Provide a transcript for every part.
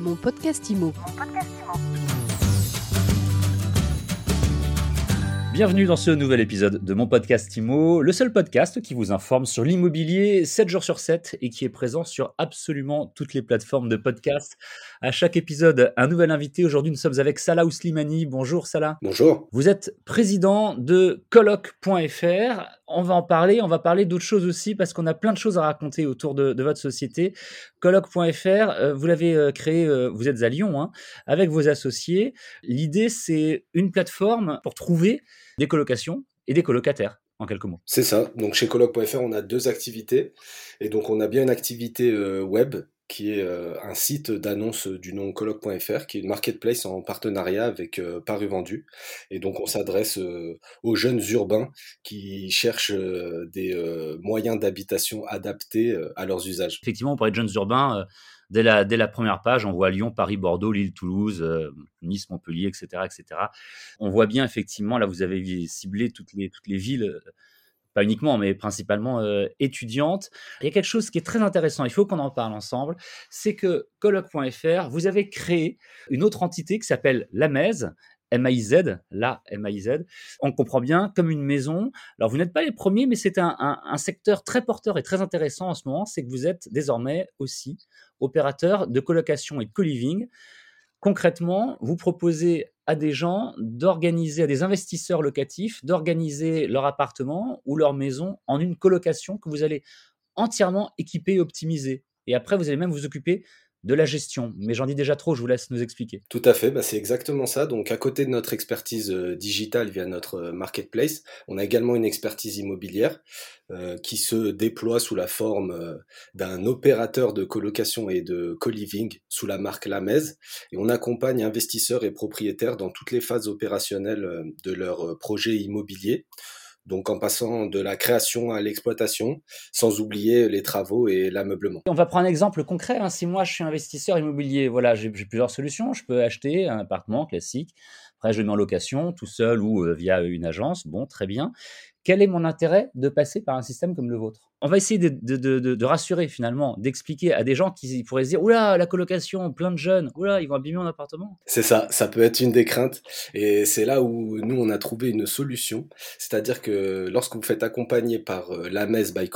Mon podcast IMO. Bienvenue dans ce nouvel épisode de mon podcast IMO, le seul podcast qui vous informe sur l'immobilier 7 jours sur 7 et qui est présent sur absolument toutes les plateformes de podcast. À chaque épisode, un nouvel invité. Aujourd'hui, nous sommes avec Salah Ouslimani. Bonjour Salah. Bonjour. Vous êtes président de colloque.fr. On va en parler, on va parler d'autres choses aussi parce qu'on a plein de choses à raconter autour de, de votre société. Colloque.fr, euh, vous l'avez euh, créé, euh, vous êtes à Lyon, hein, avec vos associés. L'idée, c'est une plateforme pour trouver des colocations et des colocataires, en quelques mots. C'est ça. Donc chez colloque.fr, on a deux activités. Et donc on a bien une activité euh, web qui est euh, un site d'annonce du nom colloque.fr, qui est une marketplace en partenariat avec euh, Paru Vendu. Et donc on s'adresse euh, aux jeunes urbains qui cherchent des moyens d'habitation adaptés à leurs usages. Effectivement, on parlait de jeunes urbains. Dès la, première page, on voit Lyon, Paris, Bordeaux, Lille, Toulouse, Nice, Montpellier, etc., etc. On voit bien effectivement, là vous avez ciblé toutes les, villes, pas uniquement, mais principalement euh, étudiantes. Il y a quelque chose qui est très intéressant, il faut qu'on en parle ensemble, c'est que colloque.fr, vous avez créé une autre entité qui s'appelle l'AMEZ, M-A-I-Z, la M-A-I-Z. On comprend bien comme une maison. Alors, vous n'êtes pas les premiers, mais c'est un- un secteur très porteur et très intéressant en ce moment. C'est que vous êtes désormais aussi opérateur de colocation et de co-living. Concrètement, vous proposez à des gens d'organiser, à des investisseurs locatifs, d'organiser leur appartement ou leur maison en une colocation que vous allez entièrement équiper et optimiser. Et après, vous allez même vous occuper de la gestion. Mais j'en dis déjà trop, je vous laisse nous expliquer. Tout à fait, bah, c'est exactement ça. Donc à côté de notre expertise euh, digitale via notre euh, marketplace, on a également une expertise immobilière euh, qui se déploie sous la forme d'un opérateur de colocation et de co-living sous la marque Lamez. Et on accompagne investisseurs et propriétaires dans toutes les phases opérationnelles de leur projet immobilier. Donc en passant de la création à l'exploitation, sans oublier les travaux et l'ameublement. On va prendre un exemple concret. hein. Si moi je suis investisseur immobilier, voilà, j'ai plusieurs solutions. Je peux acheter un appartement classique. Après, je le mets en location tout seul ou euh, via une agence. Bon, très bien. Quel est mon intérêt de passer par un système comme le vôtre? On va essayer de, de- de- rassurer finalement, d'expliquer à des gens qui pourraient se dire Oula, la colocation, plein de jeunes, oula, ils vont abîmer mon appartement. C'est ça, ça peut être une des craintes. Et c'est là où nous, on a trouvé une solution. C'est-à-dire que lorsque vous faites accompagner par euh, la by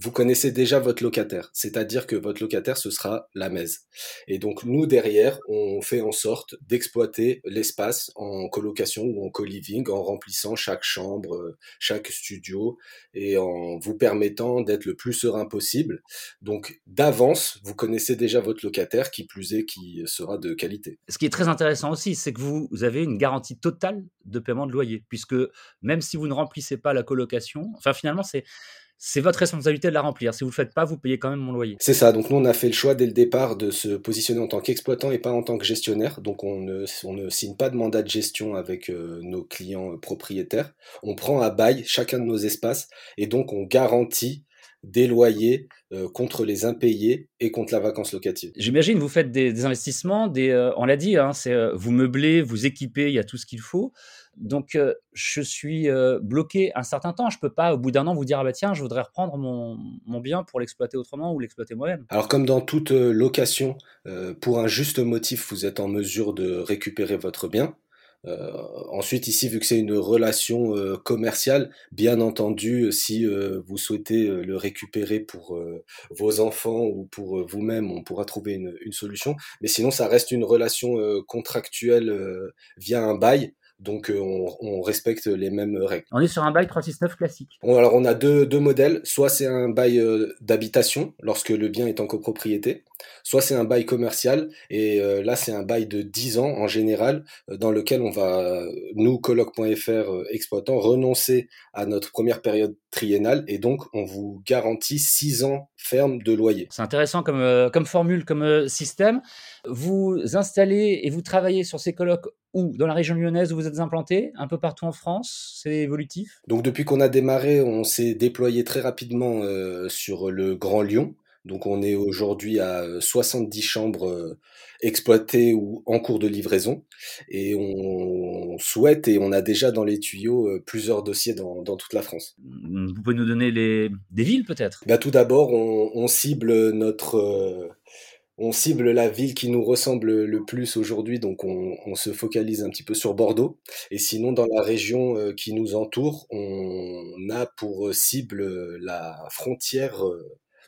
vous connaissez déjà votre locataire. C'est-à-dire que votre locataire, ce sera la messe. Et donc, nous, derrière, on fait en sorte d'exploiter l'espace en colocation ou en co-living en remplissant chaque chambre, euh, chaque studio et en vous permettant d'être le plus serein possible. Donc, d'avance, vous connaissez déjà votre locataire, qui plus est, qui sera de qualité. Ce qui est très intéressant aussi, c'est que vous, vous avez une garantie totale de paiement de loyer, puisque même si vous ne remplissez pas la colocation, enfin finalement, c'est c'est votre responsabilité de la remplir. Si vous ne le faites pas, vous payez quand même mon loyer. C'est ça, donc nous on a fait le choix dès le départ de se positionner en tant qu'exploitant et pas en tant que gestionnaire. Donc on ne, on ne signe pas de mandat de gestion avec euh, nos clients euh, propriétaires. On prend à bail chacun de nos espaces et donc on garantit des loyers euh, contre les impayés et contre la vacance locative. J'imagine vous faites des, des investissements, des, euh, on l'a dit, hein, c'est euh, vous meublez, vous équipez, il y a tout ce qu'il faut. Donc euh, je suis euh, bloqué un certain temps. Je peux pas au bout d'un an vous dire ah bah tiens je voudrais reprendre mon, bien pour l'exploiter autrement ou l'exploiter moi-même. Alors comme dans toute euh, location, pour un juste motif, vous êtes en mesure de récupérer votre bien. Ensuite, ici, vu que c'est une relation commerciale, bien entendu, si vous souhaitez le récupérer pour vos enfants ou pour vous-même, on pourra trouver une, solution. Mais sinon, ça reste une relation contractuelle via un bail. Donc, euh, on, on respecte les mêmes règles. On est sur un bail 369 classique. Bon, alors on a deux, deux modèles. Soit c'est un bail euh, d'habitation lorsque le bien est en copropriété, soit c'est un bail commercial. Et euh, là, c'est un bail de 10 ans en général, euh, dans lequel on va, nous, colloque.fr exploitants, renoncer à notre première période triennale. Et donc, on vous garantit 6 ans ferme de loyer. C'est intéressant comme, euh, comme formule, comme euh, système. Vous installez et vous travaillez sur ces colloques où? Dans la région lyonnaise où vous êtes implanté? Un peu partout en France? C'est évolutif? Donc depuis qu'on a démarré, on s'est déployé très rapidement euh, sur le Grand Lyon. Donc on est aujourd'hui à euh, 70 chambres euh, exploitées ou en cours de livraison. Et on souhaite et on a déjà dans les tuyaux euh, plusieurs dossiers dans, dans toute la France. Vous pouvez nous donner les... des villes peut-être? Bah, tout d'abord, on, on cible notre, euh, On cible la ville qui nous ressemble le plus aujourd'hui, donc on, on, se focalise un petit peu sur Bordeaux. Et sinon, dans la région euh, qui nous entoure, on a pour cible la frontière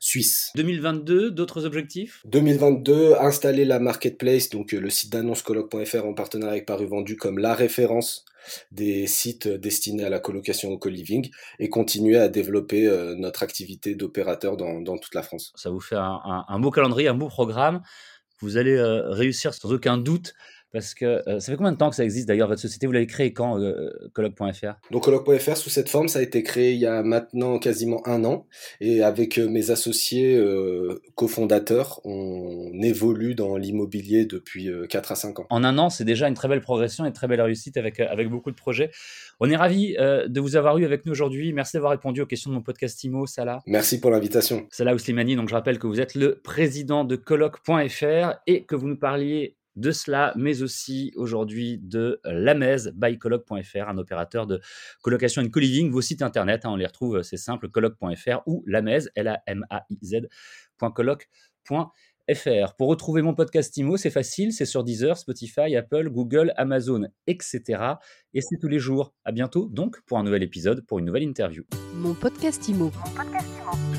suisse. 2022, d'autres objectifs? 2022, installer la marketplace, donc le site d'annonce colloque.fr en partenariat avec Paru Vendu comme la référence des sites destinés à la colocation au co-living et continuer à développer euh, notre activité d'opérateur dans, dans, toute la France. Ça vous fait un, un, un, beau calendrier, un beau programme. Vous allez euh, réussir sans aucun doute parce que euh, ça fait combien de temps que ça existe d'ailleurs votre société? Vous l'avez créée quand, euh, colloque.fr Donc colloque.fr sous cette forme, ça a été créé il y a maintenant quasiment un an. Et avec euh, mes associés euh, cofondateurs, on évolue dans l'immobilier depuis euh, 4 à 5 ans. En un an, c'est déjà une très belle progression et une très belle réussite avec, euh, avec beaucoup de projets. On est ravis de vous avoir eu avec nous aujourd'hui. Merci d'avoir répondu aux questions de mon podcast IMO, Salah. Merci pour l'invitation. Salah Ouslimani, donc je rappelle que vous êtes le président de colloque.fr et que vous nous parliez de cela, mais aussi aujourd'hui de Lamez by colloque.fr, un opérateur de colocation et de co-living. Vos sites internet, hein, on les retrouve, c'est simple, colloque.fr ou Lamez, L-A-M-A-I-Z, colloque.fr. Pour retrouver mon podcast IMO, c'est facile, c'est sur Deezer, Spotify, Apple, Google, Amazon, etc. Et c'est tous les jours. À bientôt donc pour un nouvel épisode, pour une nouvelle interview. Mon podcast IMO. Mon podcast IMO.